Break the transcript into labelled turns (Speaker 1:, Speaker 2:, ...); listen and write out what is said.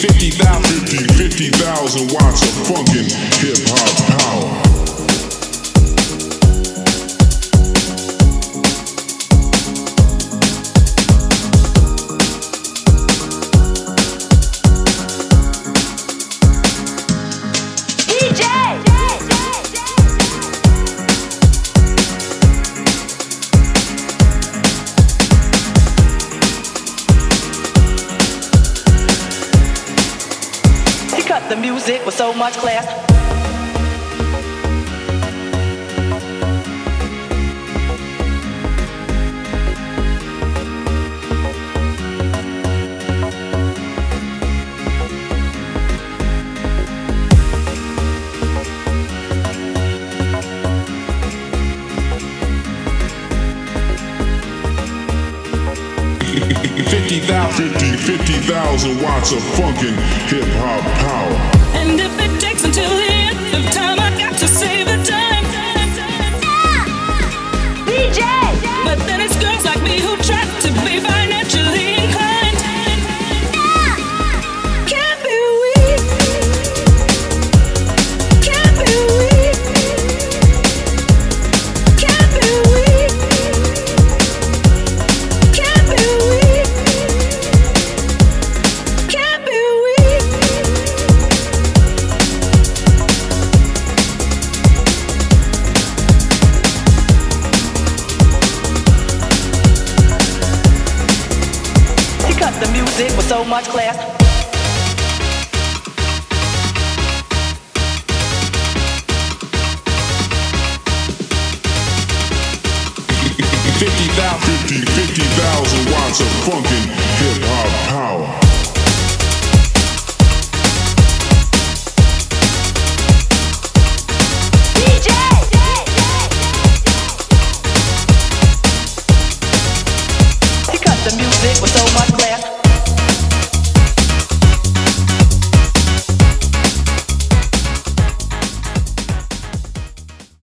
Speaker 1: 50,000 watts of funkin' hip hop power.
Speaker 2: The music with so much class.
Speaker 1: Fifty thousand watts of funkin' hip hop
Speaker 2: so much class.
Speaker 1: Fifty thousand, fifty, fifty thousand watts of funkin' hip hop power. The music was so much